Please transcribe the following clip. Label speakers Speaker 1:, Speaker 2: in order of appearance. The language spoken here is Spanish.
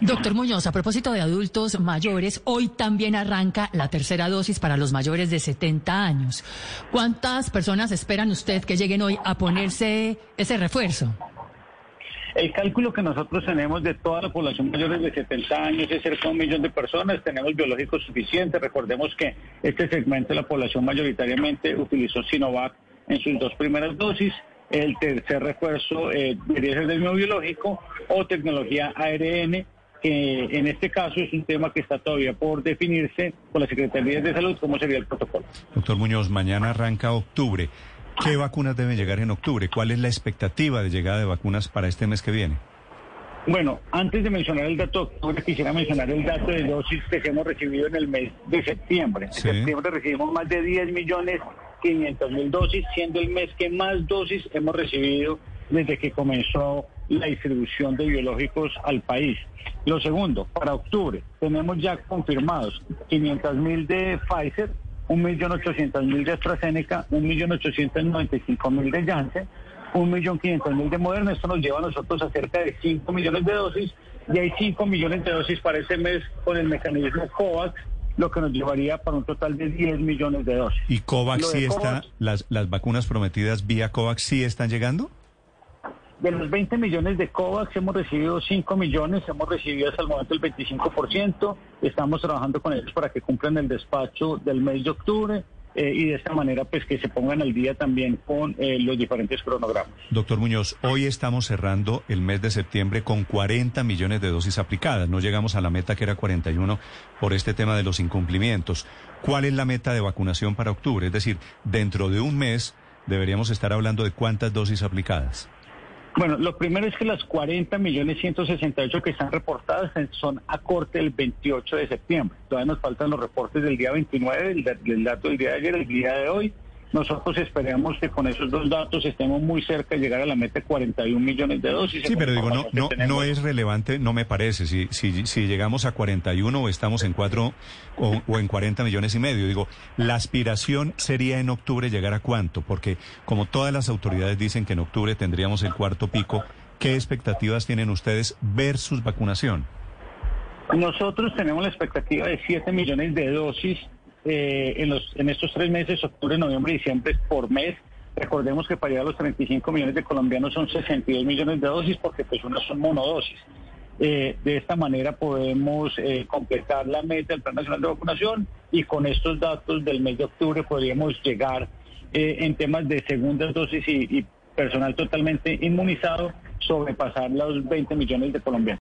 Speaker 1: Doctor Muñoz, a propósito de adultos mayores, hoy también arranca la tercera dosis para los mayores de 70 años. ¿Cuántas personas esperan usted que lleguen hoy a ponerse ese refuerzo?
Speaker 2: El cálculo que nosotros tenemos de toda la población mayores de 70 años es cerca de un millón de personas. Tenemos biológicos suficientes. Recordemos que este segmento de la población mayoritariamente utilizó Sinovac en sus dos primeras dosis. El tercer refuerzo eh, debería ser del mismo biológico o tecnología ARN que en este caso es un tema que está todavía por definirse por la Secretaría de Salud, cómo sería el protocolo.
Speaker 3: Doctor Muñoz, mañana arranca octubre. ¿Qué vacunas deben llegar en octubre? ¿Cuál es la expectativa de llegada de vacunas para este mes que viene?
Speaker 2: Bueno, antes de mencionar el dato octubre, quisiera mencionar el dato de dosis que hemos recibido en el mes de septiembre. En septiembre recibimos más de 10 millones 500 mil dosis, siendo el mes que más dosis hemos recibido desde que comenzó la distribución de biológicos al país. Lo segundo, para octubre tenemos ya confirmados 500 mil de Pfizer, 1.800.000 de AstraZeneca, 1.895.000 de Janssen, 1.500.000 de Moderna. Esto nos lleva a nosotros a cerca de 5 millones de dosis y hay 5 millones de dosis para ese mes con el mecanismo COVAX lo que nos llevaría para un total de 10 millones de dosis.
Speaker 3: ¿Y COVAX sí está, las, las vacunas prometidas vía COVAX sí están llegando?
Speaker 2: De los 20 millones de COVAX hemos recibido 5 millones, hemos recibido hasta el momento el 25%, estamos trabajando con ellos para que cumplan el despacho del mes de octubre eh, y de esta manera pues que se pongan al día también con eh, los diferentes cronogramas.
Speaker 3: Doctor Muñoz, hoy estamos cerrando el mes de septiembre con 40 millones de dosis aplicadas, no llegamos a la meta que era 41 por este tema de los incumplimientos. ¿Cuál es la meta de vacunación para octubre? Es decir, dentro de un mes deberíamos estar hablando de cuántas dosis aplicadas.
Speaker 2: Bueno, lo primero es que las 40 millones 168 que están reportadas son a corte del 28 de septiembre. Todavía nos faltan los reportes del día 29, el, dato del día de ayer, el día de hoy. Nosotros esperamos que con esos dos datos estemos muy cerca de llegar a la meta de 41 millones de dosis.
Speaker 3: Sí, pero digo, no, no, no es relevante, no me parece. Si, si, si llegamos a 41 o estamos en 4 o, o, en 40 millones y medio, digo, la aspiración sería en octubre llegar a cuánto, porque como todas las autoridades dicen que en octubre tendríamos el cuarto pico, ¿qué expectativas tienen ustedes versus vacunación?
Speaker 2: Nosotros tenemos la expectativa de 7 millones de dosis eh, en, estos tres meses, octubre, noviembre y diciembre, por mes. Recordemos que para llegar a los 35 millones de colombianos son 62 millones de dosis porque pues unas son monodosis. Eh, de esta manera podemos eh, completar la meta del Plan Nacional de Vacunación y con estos datos del mes de octubre podríamos llegar en temas de segundas dosis y, y personal totalmente inmunizado sobrepasar los 20 millones de colombianos.